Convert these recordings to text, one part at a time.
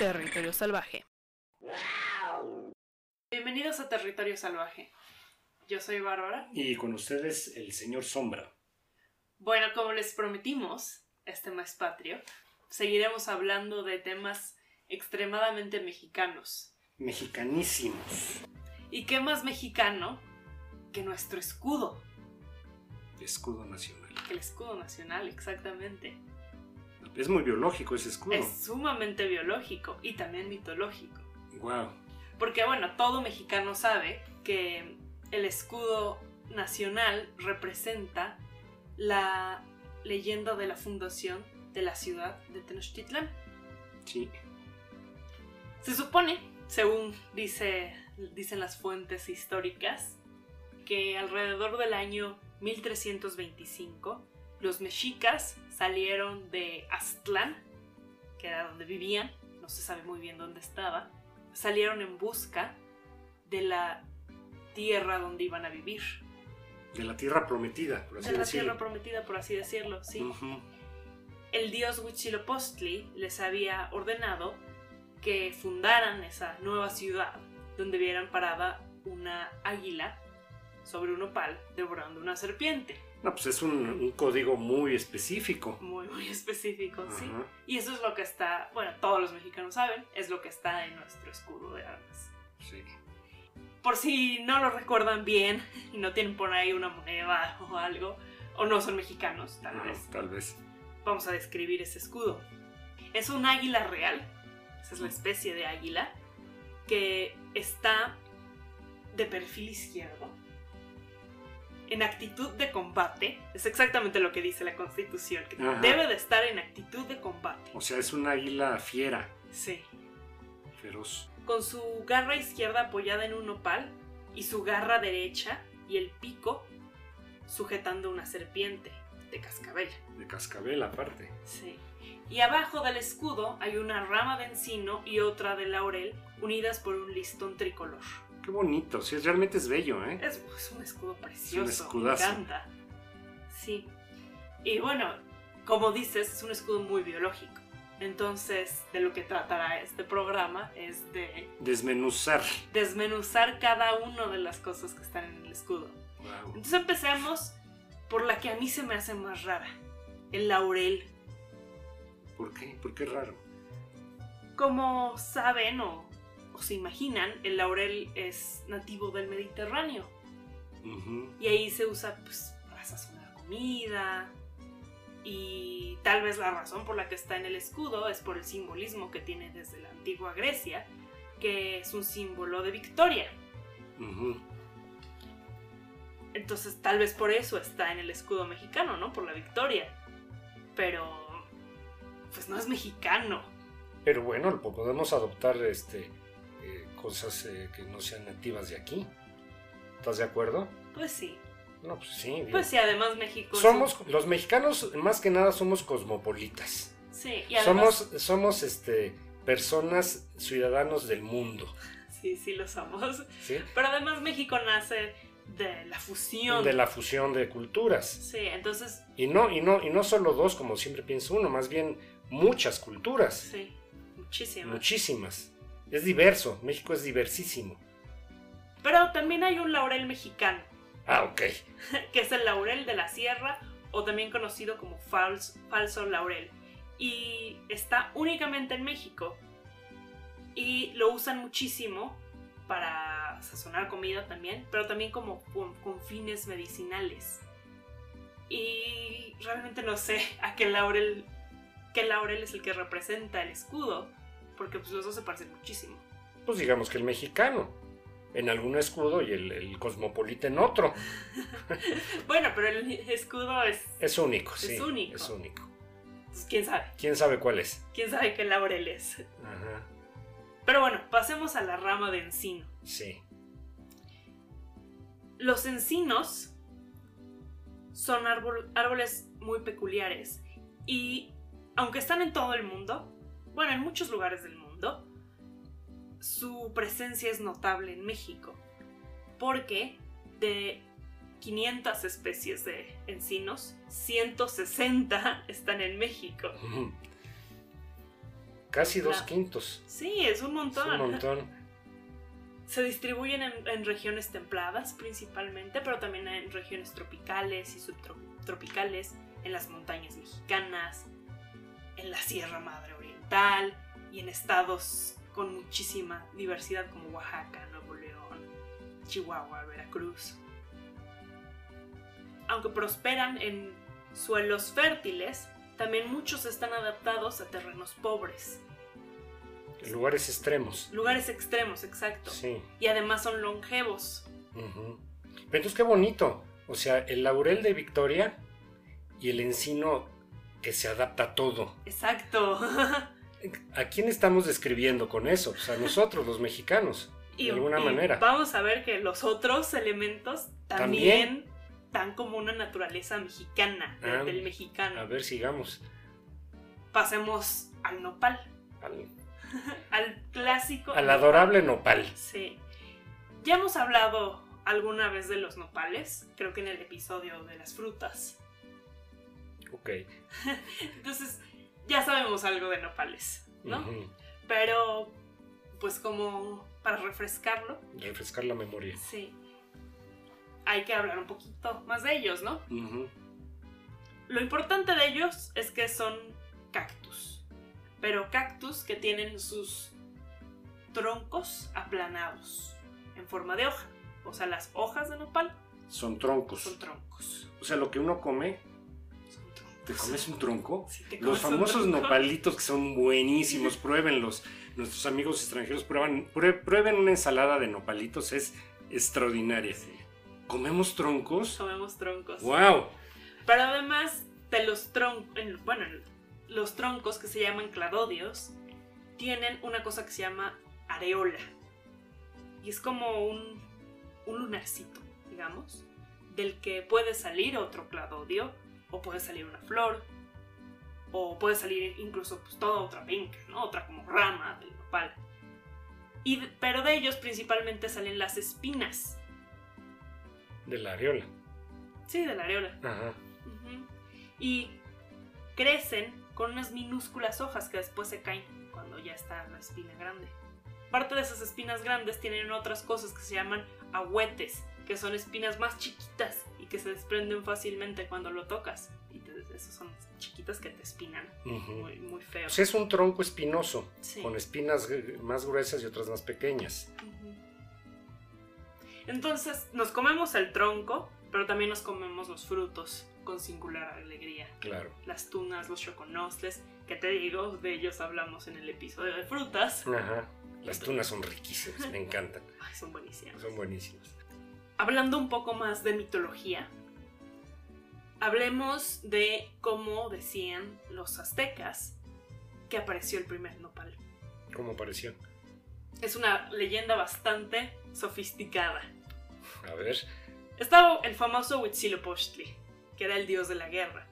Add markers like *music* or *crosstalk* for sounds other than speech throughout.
Territorio Salvaje. Bienvenidos a Territorio Salvaje. Yo soy Bárbara. Y con ustedes el señor Sombra. Bueno, como les prometimos, este mes patrio, seguiremos hablando de temas extremadamente mexicanos. Mexicanísimos. ¿Y qué más mexicano que nuestro escudo? Escudo nacional. El escudo nacional, exactamente. Es muy biológico ese escudo. Es sumamente biológico y también mitológico. Wow. Porque bueno, todo mexicano sabe que el escudo nacional representa la leyenda de la fundación de la ciudad de Tenochtitlán. Sí. Se supone, según dice, dicen las fuentes históricas, que alrededor del año 1325 los mexicas salieron de Aztlán, que era donde vivían, no se sabe muy bien dónde estaba, salieron en busca de la tierra donde iban a vivir. De la tierra prometida, por así de la decirlo. tierra prometida, por así decirlo, sí. El dios Huitzilopochtli les había ordenado que fundaran esa nueva ciudad donde vieran parada una águila sobre un opal devorando una serpiente. No, pues es un, un código muy específico. Muy, muy específico, sí. Y eso es lo que está, bueno, todos los mexicanos saben, es lo que está en nuestro escudo de armas. Sí. Por si no lo recuerdan bien y no tienen por ahí una moneda o algo, o no son mexicanos, tal vez, tal vez. vamos a describir ese escudo. Es un águila real, esa es la especie de águila, que está de perfil izquierdo, en actitud de combate, es exactamente lo que dice la constitución, que Ajá. debe de estar en actitud de combate. O sea, es un águila fiera, Sí. feroz. Con su garra izquierda apoyada en un nopal y su garra derecha y el pico sujetando una serpiente de cascabel. De cascabel aparte. Sí. Y abajo del escudo hay una rama de encino y otra de laurel unidas por un listón tricolor. Qué bonito, sí, realmente es bello, ¿eh? Es, es un escudo precioso. me escudazo. encanta. Sí. Y bueno, como dices, es un escudo muy biológico. Entonces, de lo que tratará este programa es de Desmenuzar. desmenuzar cada una de las cosas que están en el escudo. Wow. Entonces empecemos por la que a mí se me hace más rara, el laurel. ¿Por qué? ¿Por qué raro? Como saben o se imaginan, el laurel es nativo del Mediterráneo y ahí se usa pues, para sazonar comida. Y tal vez la razón por la que está en el escudo es por el simbolismo que tiene desde la antigua Grecia, que es un símbolo de victoria. Entonces tal vez por eso está en el escudo mexicano, ¿no? Por la victoria. Pero... Pues no es mexicano. Pero bueno, po- podemos adoptar este eh, cosas eh, que no sean nativas de aquí. ¿Estás de acuerdo? Pues sí. No, pues sí. digo. Pues sí, además México... somos los mexicanos más que nada somos cosmopolitas. Sí, y además... Somos somos este personas ciudadanos del mundo, *laughs* Sí, sí lo somos. ¿sí? Pero además México nace de la fusión. De la fusión de culturas. Sí, entonces... Y no y no y no solo dos como siempre piensa uno, más bien muchas culturas, Sí, muchísimo. muchísimas. Es diverso, México es diversísimo. Pero también hay un laurel mexicano, Ah, ok. *laughs* que es el laurel de la sierra o también conocido como fals- falso laurel. Y está únicamente en México. Y lo usan muchísimo para sazonar comida también, pero también como con, con fines medicinales. Y realmente no sé a qué laurel, qué laurel es el que representa el escudo, porque pues los dos se parecen muchísimo. Pues digamos que el mexicano en algún escudo y el, el cosmopolita en otro. *laughs* Bueno, pero el escudo es... Es único, Es sí. único. Es único. pues, ¿Quién sabe? ¿Quién sabe cuál es? ¿Quién sabe qué laurel es? Ajá. Pero bueno, pasemos a la rama de encino. Sí. Los encinos son árbol- árboles muy peculiares y aunque están en todo el mundo, bueno, en muchos lugares del mundo, su presencia es notable en México, porque de 500 especies de encinos, 160 están en México. Casi dos La- quintos. Sí, es un Es montón. un montón. *laughs* Se distribuyen en, en regiones templadas principalmente, pero también en regiones tropicales y subtropicales, en las montañas mexicanas, en la Sierra Madre Y en estados con muchísima diversidad como Oaxaca, Nuevo León, Chihuahua, Veracruz. Aunque prosperan en suelos fértiles, también muchos están adaptados a terrenos pobres, En lugares extremos. lugares extremos, exacto. Sí. Y además son longevos. Pero entonces qué bonito. O sea, el laurel de Victoria y el encino que se adapta a todo. Exacto. *laughs* ¿A quién estamos describiendo con eso? O sea, nosotros, los mexicanos. De alguna y manera. Vamos a ver que los otros elementos también, dan como una naturaleza mexicana, Ah, del mexicano. A ver, sigamos. Pasemos al nopal, Al, *laughs* al clásico. al nopal. adorable nopal. Sí. Ya hemos hablado alguna vez de los nopales, creo que en el episodio de las frutas. Ok. *laughs* Entonces, ya sabemos algo de nopales, ¿no? Pero, pues como para refrescarlo, Refrescar la memoria. sí. Hay que hablar un poquito más de ellos, ¿no? Lo importante de ellos es que son cactus. Pero cactus que tienen sus troncos aplanados en forma de hoja. O sea, las hojas de nopal Son troncos. son troncos. O sea, lo que uno come. ¿Te comes un tronco? Sí, Los famosos tronco. nopalitos que son buenísimos, *laughs* pruébenlos. Nuestros amigos extranjeros prueban, prue- prueben una ensalada de nopalitos, es extraordinaria. Sí, ¿Comemos troncos? comemos troncos. ¡Wow! Pero además de los troncos, bueno, los troncos que se llaman cladodios tienen una cosa que se llama areola. Y es como un, un lunarcito, digamos, del que puede salir otro cladodio, o puede salir una flor, o puede salir incluso pues, toda otra penca, ¿no? Otra como rama del nopal. Y, pero de ellos principalmente salen las espinas. De la areola. Sí, de la areola. Ajá. Ujú. Y crecen con unas minúsculas hojas que después se caen cuando ya está la espina grande. Parte de esas espinas grandes tienen otras cosas que se llaman ahuetes, que son espinas más chiquitas y que se desprenden fácilmente cuando lo tocas. Y te- esas son chiquitas que te espinan. Muy, muy feo. Pues es un tronco espinoso, Sí. con espinas más gruesas y otras más pequeñas. Entonces, nos comemos el tronco, pero también nos comemos los frutos con singular alegría. Claro. las tunas, los choconosles, que te digo, de ellos hablamos en el episodio de frutas. Ajá. Las tunas son riquísimas, me encantan. *laughs* Ay, son buenísimas. Son buenísimas. Hablando un poco más de mitología, hablemos de cómo decían los aztecas que apareció el primer nopal. ¿Cómo pareció? Es una leyenda bastante sofisticada. A ver. Estaba el famoso Huitzilopochtli, que era el dios de la guerra.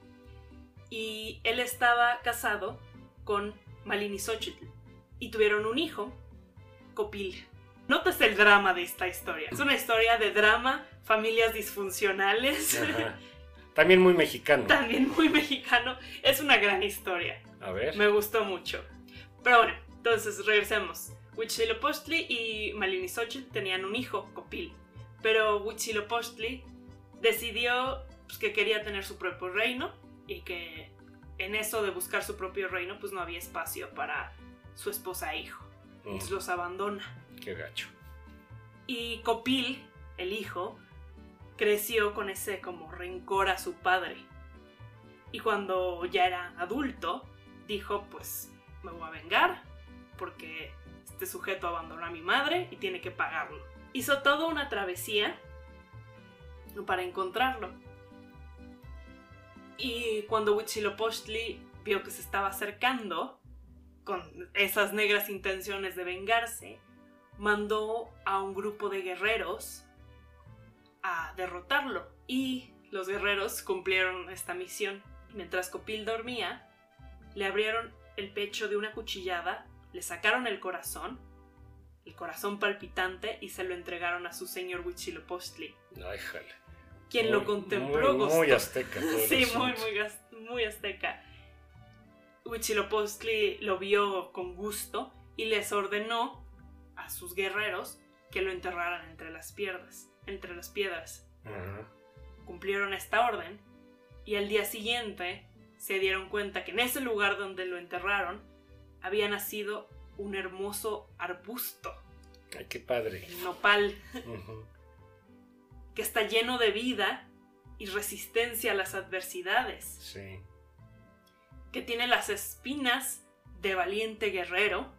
Y él estaba casado con Malinisochitl. Y tuvieron un hijo, Copil. Notas el drama de esta historia. Es una historia de drama, familias disfuncionales. Ajá. *laughs* También muy mexicano. También muy mexicano. Es una gran historia. A ver. Me gustó mucho. Pero bueno, entonces regresemos. Huitzilopochtli y Malinisochitl tenían un hijo, Copil. Pero Huitzilopochtli decidió pues, que quería tener su propio reino y que en eso de buscar su propio reino pues no había espacio para su esposa e hijo. Mm, Entonces los abandona. Qué gacho. Y Copil, el hijo, creció con ese como rencor a su padre. Y cuando ya era adulto, dijo, pues me voy a vengar porque este sujeto abandonó a mi madre y tiene que pagarlo. Hizo toda una travesía para encontrarlo. Y cuando Huitzilopochtli vio que se estaba acercando con esas negras intenciones de vengarse, mandó a un grupo de guerreros a derrotarlo. Y los guerreros cumplieron esta misión. Mientras Copil dormía, le abrieron el pecho de una cuchillada, le sacaron el corazón, el corazón palpitante, y se lo entregaron a su señor Huitzilopochtli, Ay, jale. quien lo Muy- contempló Muy, muy azteca. Sí, muy, muy, muy azteca. Huitzilopochtli lo vio con gusto y les ordenó a sus guerreros que lo enterraran entre las piedras. Entre las piedras. Cumplieron esta orden y al día siguiente se dieron cuenta que en ese lugar donde lo enterraron había nacido un hermoso arbusto, Ay, qué padre. el nopal, que está lleno de vida y resistencia a las adversidades, Sí. que tiene las espinas de valiente guerrero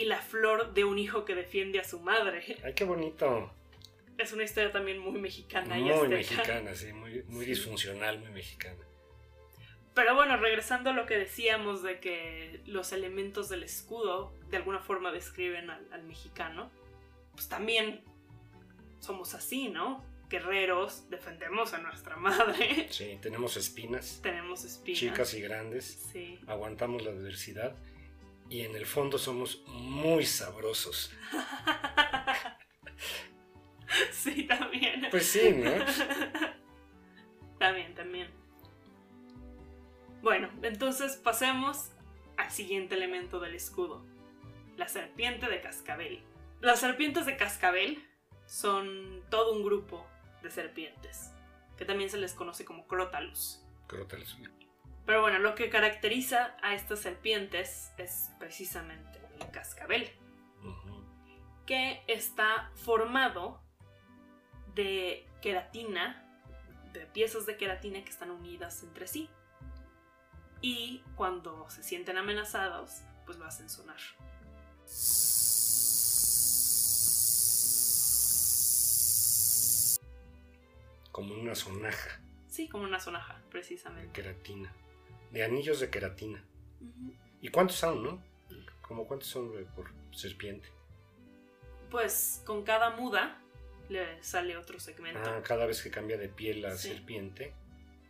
y la flor de un hijo que defiende a su madre. *laughs* Ay, qué bonito. Es una historia también muy mexicana y Muy azteca. mexicana, sí. Muy, muy Sí. disfuncional, muy mexicana. Pero bueno, regresando a lo que decíamos de que los elementos del escudo de alguna forma describen al, al mexicano, pues también somos así, ¿no? Guerreros, defendemos a nuestra madre, Sí, tenemos espinas, tenemos espinas. chicas y grandes. Sí, Aguantamos la adversidad. Y en el fondo somos muy sabrosos. *laughs* sí, también. Pues sí, ¿no? *laughs* también, también. Bueno, entonces pasemos al siguiente elemento del escudo, la serpiente de cascabel. Las serpientes de cascabel son todo un grupo de serpientes, que también se les conoce como crótalos. Crótalos. Pero bueno, lo que caracteriza a estas serpientes es precisamente el cascabel, que está formado de queratina, de piezas de queratina que están unidas entre sí. Y cuando se sienten amenazados, pues lo hacen sonar. Como una sonaja Sí, como una sonaja, de precisamente. queratina. De anillos de queratina. ¿Y cuántos son, no? ¿Como cuántos son por serpiente? Pues con cada muda le sale otro segmento. Ah, cada vez que cambia de piel la Sí. serpiente,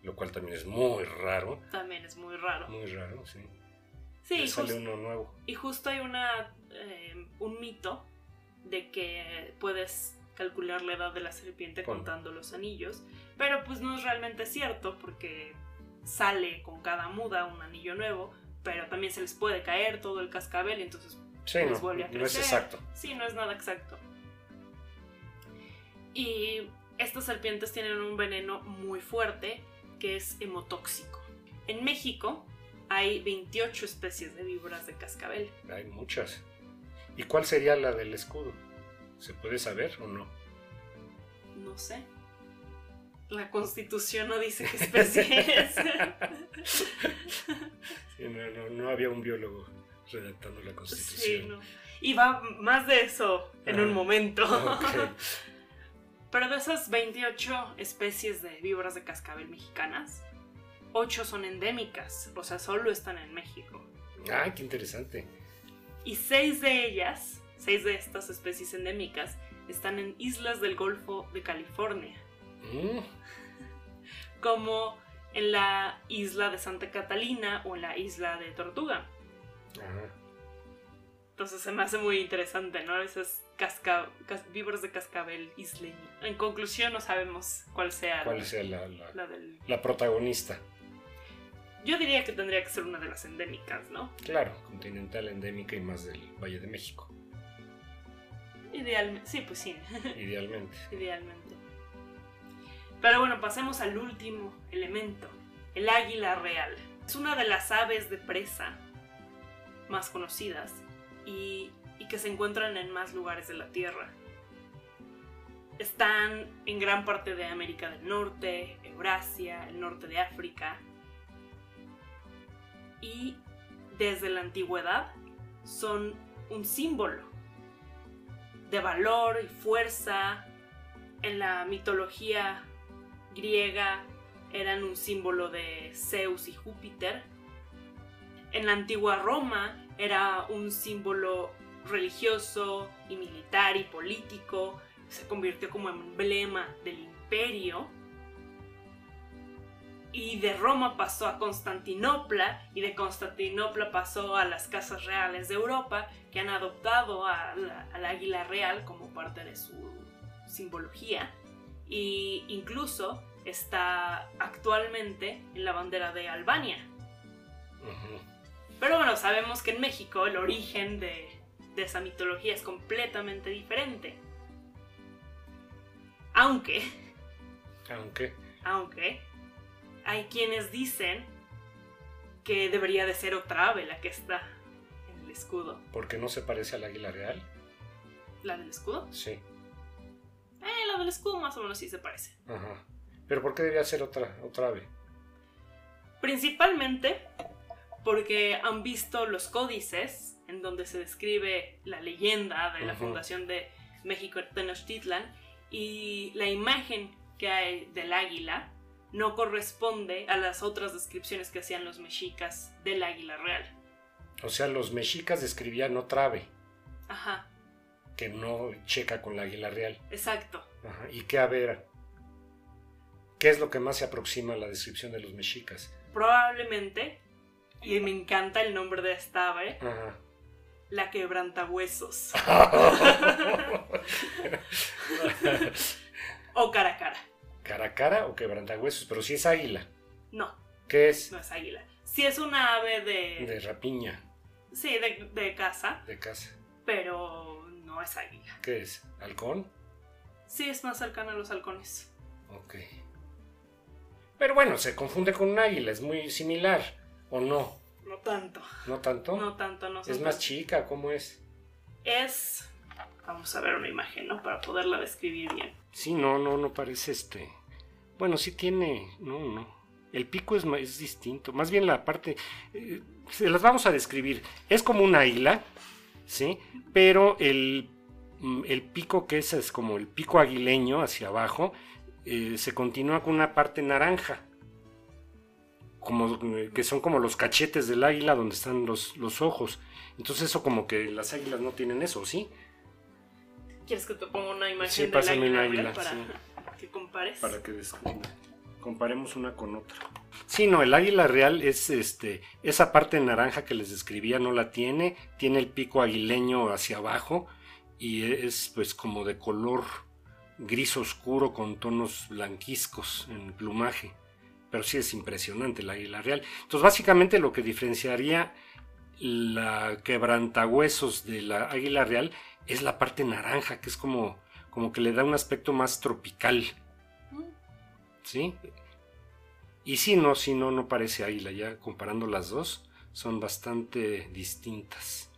lo cual también es muy raro. También es muy raro. Muy raro, sí. Sí, y sale uno nuevo. Y justo hay una, eh, un mito de que puedes calcular la edad de la serpiente contando los anillos, pero pues no es realmente cierto porque sale con cada muda un anillo nuevo, pero también se les puede caer todo el cascabel y entonces Sí, pues no, vuelve a no es crecer. exacto. sí, no es nada exacto. Y estas serpientes tienen un veneno muy fuerte que es hemotóxico. En México hay 28 especies de víboras de cascabel. Hay muchas. ¿Y cuál sería la del escudo? ¿Se puede saber o no? No sé. La constitución no dice qué especie es. *laughs* Sí, no, no, no había un biólogo redactando la sí, constitución. no. Y va más de eso en un Ah, momento. *laughs* Pero de esas 28 especies de víboras de cascabel mexicanas, 8 son endémicas, o sea, solo están en México. Ay, qué interesante. Y 6 de ellas, 6 de estas especies endémicas, están en islas del Golfo de California. Mm, como en la isla de Santa Catalina o en la isla de Tortuga. ajá. Entonces se me hace muy interesante, ¿no? Esas casca cas- víboras de cascabel isleño. En conclusión, no sabemos cuál sea ¿Cuál la, sea la, la- la del... la protagonista? Yo diría que tendría que ser una de las endémicas, ¿no? Claro, continental, endémica y más del Valle de México, Idealmente. Sí, pues sí, *laughs* idealmente. idealmente. Pero bueno, pasemos al último elemento, el águila real. Es una de las aves de presa más conocidas y, que se encuentran en más lugares de la Tierra. Están en gran parte de América del Norte, Eurasia, el norte de África. Y desde la antigüedad son un símbolo de valor y fuerza. En la mitología griega eran un símbolo de Zeus y Júpiter. En la antigua Roma era un símbolo religioso y militar y político. Se convirtió como emblema del imperio. Y de Roma pasó a Constantinopla y de Constantinopla pasó a las casas reales de Europa que han adoptado al águila real como parte de su simbología y incluso está actualmente en la bandera de Albania. Pero bueno, sabemos que en México el origen de, de esa mitología es completamente diferente. Aunque, Aunque, aunque, hay quienes dicen que debería de ser otra ave la que está en el escudo. porque no se parece al águila real. ¿La del escudo? Sí. Eh, la del escudo más o menos sí se parece. Ajá. Pero ¿por qué debería ser otra, otra ave? Principalmente porque han visto los códices en donde se describe la leyenda de la fundación de México Tenochtitlan y la imagen que hay del águila no corresponde a las otras descripciones que hacían los mexicas del águila real. O sea, los mexicas describían otra ave Ajá, que no checa con la águila real. exacto. Ajá. ¿Y qué ave era? ¿Qué es lo que más se aproxima a la descripción de los mexicas? Probablemente, y me encanta el nombre de esta ave, Ajá. la quebrantahuesos *laughs* o cara a cara. ¿Cara a cara o quebrantahuesos? Pero si es águila. No, ¿Qué es? no es águila. Si es una ave de... De rapiña, Sí, de, de casa, de casa. pero no es águila. ¿Qué es? ¿Halcón? Sí, es más cercana a los halcones. Ok. Pero bueno, se confunde con un águila, es muy similar. ¿O no? No tanto. ¿No tanto? No tanto, no son es más chica, ¿cómo es? Es... Vamos a ver una imagen, ¿no? Para poderla describir bien. Sí, no, no, no parece este. Bueno, sí tiene. No, no. El pico es, es distinto. Más bien la parte. eh, se las vamos a describir. Es como una águila, ¿sí? Pero el, mm, el pico que es, es como el pico aguileño hacia abajo, eh, se continúa con una parte naranja. Como, eh, que son como los cachetes del águila donde están los, los ojos. Entonces eso como que las águilas no tienen eso, ¿sí? ¿Quieres que te ponga una imagen Sí, del pásame águila, una águila, para sí. que compares? para que comparemos una con otra. Sí, no, el águila real es este, esa parte naranja que les describía no la tiene, tiene el pico aguileño hacia abajo y es pues como de color gris oscuro con tonos blanquizcos en plumaje. Pero sí es impresionante el águila real. Entonces básicamente lo que diferenciaría la quebrantahuesos de la águila real es la parte naranja, que es como, como que le da un aspecto más tropical. ¿Sí? Y sí, no, sí, no, no parece águila. Ya comparando las dos, son bastante distintas.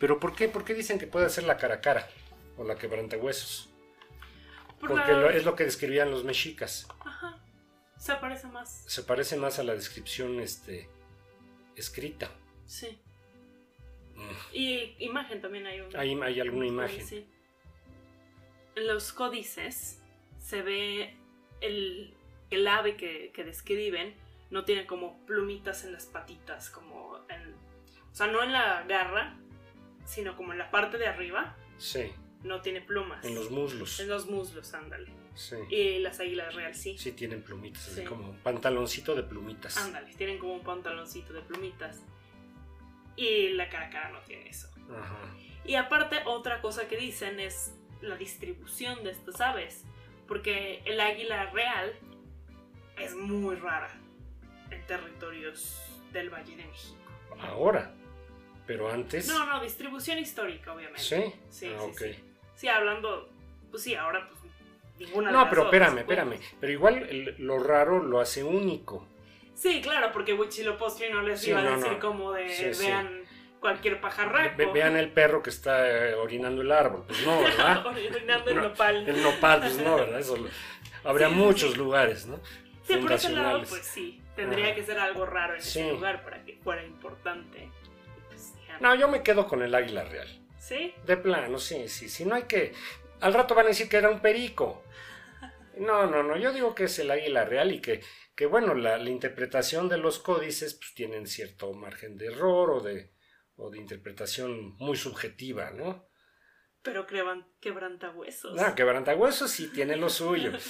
Pero ¿por qué? ¿Por qué dicen que puede ser la cara a cara? O la quebrantahuesos. Por Porque la- lo- es lo que describían los mexicas. Ajá. Se parece más. Se parece más a la descripción este, escrita. Sí. Mm. Y imagen también hay una. Hay, hay alguna imagen. Sí. En los códices se ve el, el ave que, que describen no tiene como plumitas en las patitas, como en... O sea, no en la garra, sino como en la parte de arriba, Sí, no tiene plumas. en los muslos. En los muslos, ándale. Sí, Y las águilas real sí. sí tienen plumitas, así como un pantaloncito de plumitas. Ándale, tienen como un pantaloncito de plumitas. Y la cara a cara no tiene eso. Ajá. Y aparte, otra cosa que dicen es la distribución de estas aves. Porque el águila real es muy rara en territorios del Valle de México. Ahora, pero antes. No, no, distribución histórica, obviamente. ¿Sí? Sí, Ah, sí, ok. sí. Sí, hablando, pues sí, ahora pues ninguna de No, las pero dos, espérame, pues. espérame. Pero igual el- lo raro lo hace único. Sí, claro, porque Huitzilopochtli no les Sí, iba a no, decir no. como de Sí, sí. vean cualquier pajarraco. Ve- vean el perro que está eh, orinando el árbol. Pues no, ¿verdad? *laughs* Orinando el No, nopal. El nopal, pues no, ¿verdad? Eso lo- habría Sí, sí, muchos sí. lugares, ¿no? Sí, por ese lado, pues sí. Tendría que ser algo raro en Sí. ese lugar para que fuera importante. Pues. No, yo me quedo con el águila real. ¿Sí? De plano, sí, sí. Si no hay que. Al rato van a decir que era un perico. No, no, no. Yo digo que es el águila real y que, que bueno, la, la interpretación de los códices pues tienen cierto margen de error o de, o de interpretación muy subjetiva, ¿no? Pero creban, quebrantahuesos. No, quebrantahuesos sí tiene lo suyo. *laughs*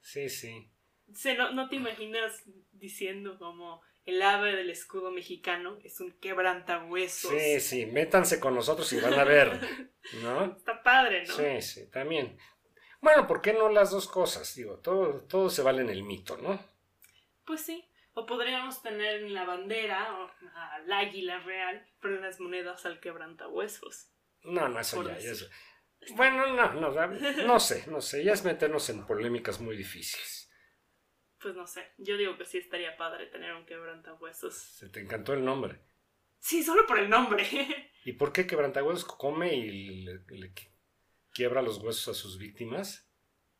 Sí, sí. Sí, no, no te imaginas diciendo como el ave del escudo mexicano es un quebrantahuesos. Sí, sí. Métanse con nosotros y van a ver, ¿no? *laughs* Está padre, ¿no? Sí, sí, también. Bueno, ¿por qué no las dos cosas? Digo, todo, todo se vale en el mito, ¿no? Pues sí. O podríamos tener en la bandera o al águila real, pero en las monedas al quebrantahuesos. No, no, eso ya, eso- Bueno, no, no, no sé, no sé, ya es meternos en polémicas muy difíciles. Pues no sé, yo digo que sí estaría padre tener un quebrantahuesos. Se te encantó el nombre. Sí, solo por el nombre. *laughs* ¿Y por qué quebrantahuesos come y le, le qui- quiebra los huesos a sus víctimas?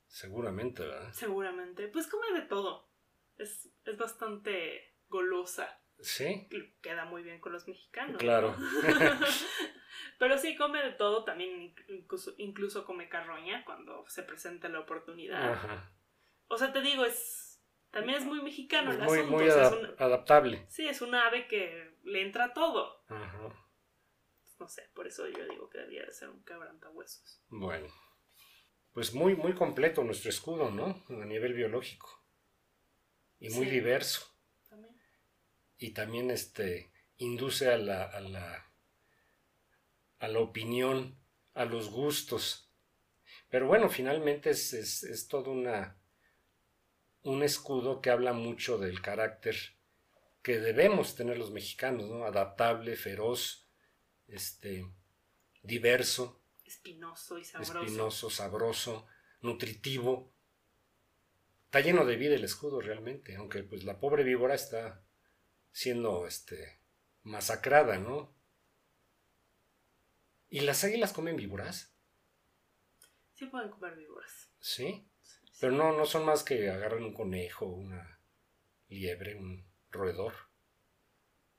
Seguramente, ¿verdad? Seguramente. Pues come de todo. Es, es bastante golosa. Sí, Queda muy bien con los mexicanos. claro. ¿no? *laughs* *laughs* Pero sí, come de todo. También incluso, incluso come carroña cuando se presenta la oportunidad. Ajá. O sea, te digo, es también es muy mexicano el muy asunto. muy o sea, es un- adaptable. sí, es un ave que le entra todo. Ajá. No sé, por eso yo digo que debía de ser un quebrantahuesos. Bueno, pues muy, muy completo nuestro escudo, ¿no? A nivel biológico. Y muy Sí. diverso. También. Y también este induce a la, a la, a la opinión, a los gustos. Pero bueno, finalmente es, es, es todo una, un escudo que habla mucho del carácter que debemos tener los mexicanos, ¿no? Adaptable, feroz, este, diverso. Espinoso y sabroso. espinoso, sabroso, nutritivo. Está lleno de vida el escudo realmente, aunque pues la pobre víbora está siendo este masacrada, ¿no? ¿Y las águilas comen víboras? Sí pueden comer víboras. Sí. Pero no, no son más que agarran un conejo, una liebre, un roedor.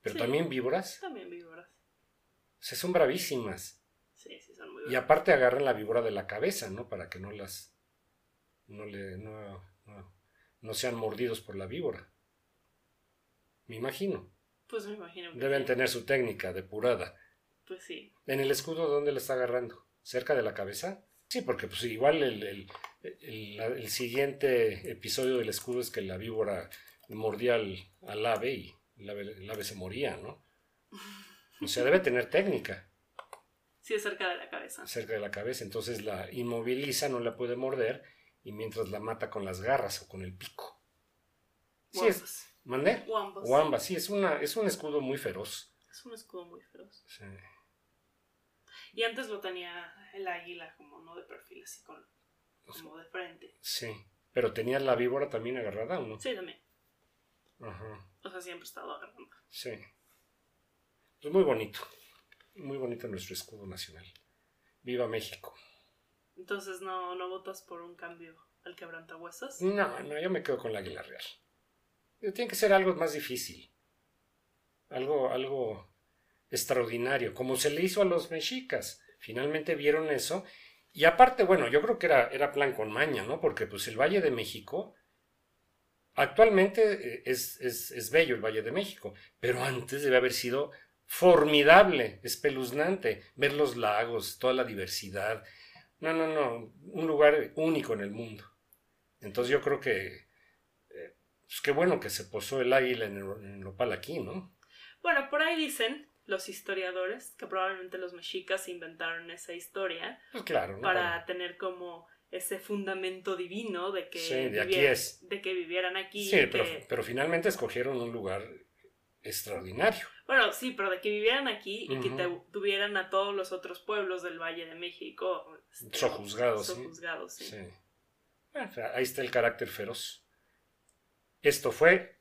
Pero Sí. también víboras, También víboras. o sea, son bravísimas. Sí, sí, son muy Y bravas. aparte agarran la víbora de la cabeza, ¿no? Para que no las. no le. no, no, no sean mordidos por la víbora. Me imagino. Pues me imagino que Deben sí. tener su técnica depurada. Pues sí. ¿En el escudo dónde le está agarrando? ¿Cerca de la cabeza? Sí, porque pues igual el, el- el- el siguiente episodio del escudo es que la víbora mordía al, al ave y el ave, el ave se moría, ¿no? O sea, debe tener técnica. Sí, es cerca de la cabeza. cerca de la cabeza, entonces la inmoviliza, no la puede morder y mientras la mata con las garras o con el pico. Sí, es, Wambas. ¿Mandé? Wambas. O ambas, sí, es, una, es un escudo muy feroz. Es un escudo muy feroz. Sí. Y antes lo tenía el águila como no de perfil, así con, como de frente. sí. Pero tenía la víbora también agarrada, ¿o no? Sí, también. Ajá, O sea, siempre he estado agarrando. sí. Es muy bonito. Muy bonito nuestro escudo nacional. Viva México. Entonces, ¿no, no votas por un cambio al quebrantahuesos? No, no, yo me quedo con la águila real. Tiene que ser algo más difícil. Algo, algo extraordinario, como se le hizo a los mexicas. Finalmente vieron eso. Y aparte, bueno, yo creo que era, era plan con maña, ¿no? Porque pues el Valle de México, actualmente eh, es, es, es bello el Valle de México, pero antes debe haber sido formidable, espeluznante, ver los lagos, toda la diversidad. No, no, no, un lugar único en el mundo. Entonces yo creo que, eh, pues qué bueno que se posó el águila en, el, en Nopal aquí, ¿no? Bueno, por ahí dicen los historiadores que probablemente los mexicas inventaron esa historia Pues claro, ¿no? para tener como ese fundamento divino de que, Sí, de aquí vivieran- es. de que vivieran aquí. Sí, que- pero, finalmente escogieron un lugar extraordinario. Bueno, sí, pero de que vivieran aquí y que te- tuvieran a todos los otros pueblos del Valle de México este, Sojuzgados, sí. sojuzgados, sí. Sí. Bueno, o sea, ahí está el carácter feroz. Esto fue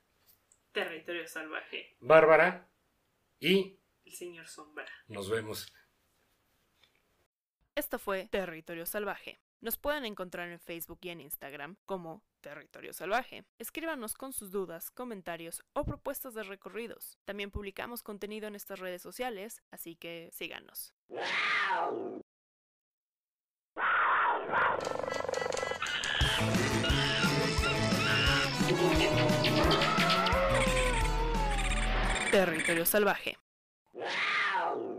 Territorio salvaje, Bárbara y el señor Sombra. nos vemos. Esto fue Territorio Salvaje. Nos pueden encontrar en Facebook y en Instagram como Territorio Salvaje. Escríbanos con sus dudas, comentarios o propuestas de recorridos. También publicamos contenido en estas redes sociales, así que síganos. Territorio Salvaje. Wow!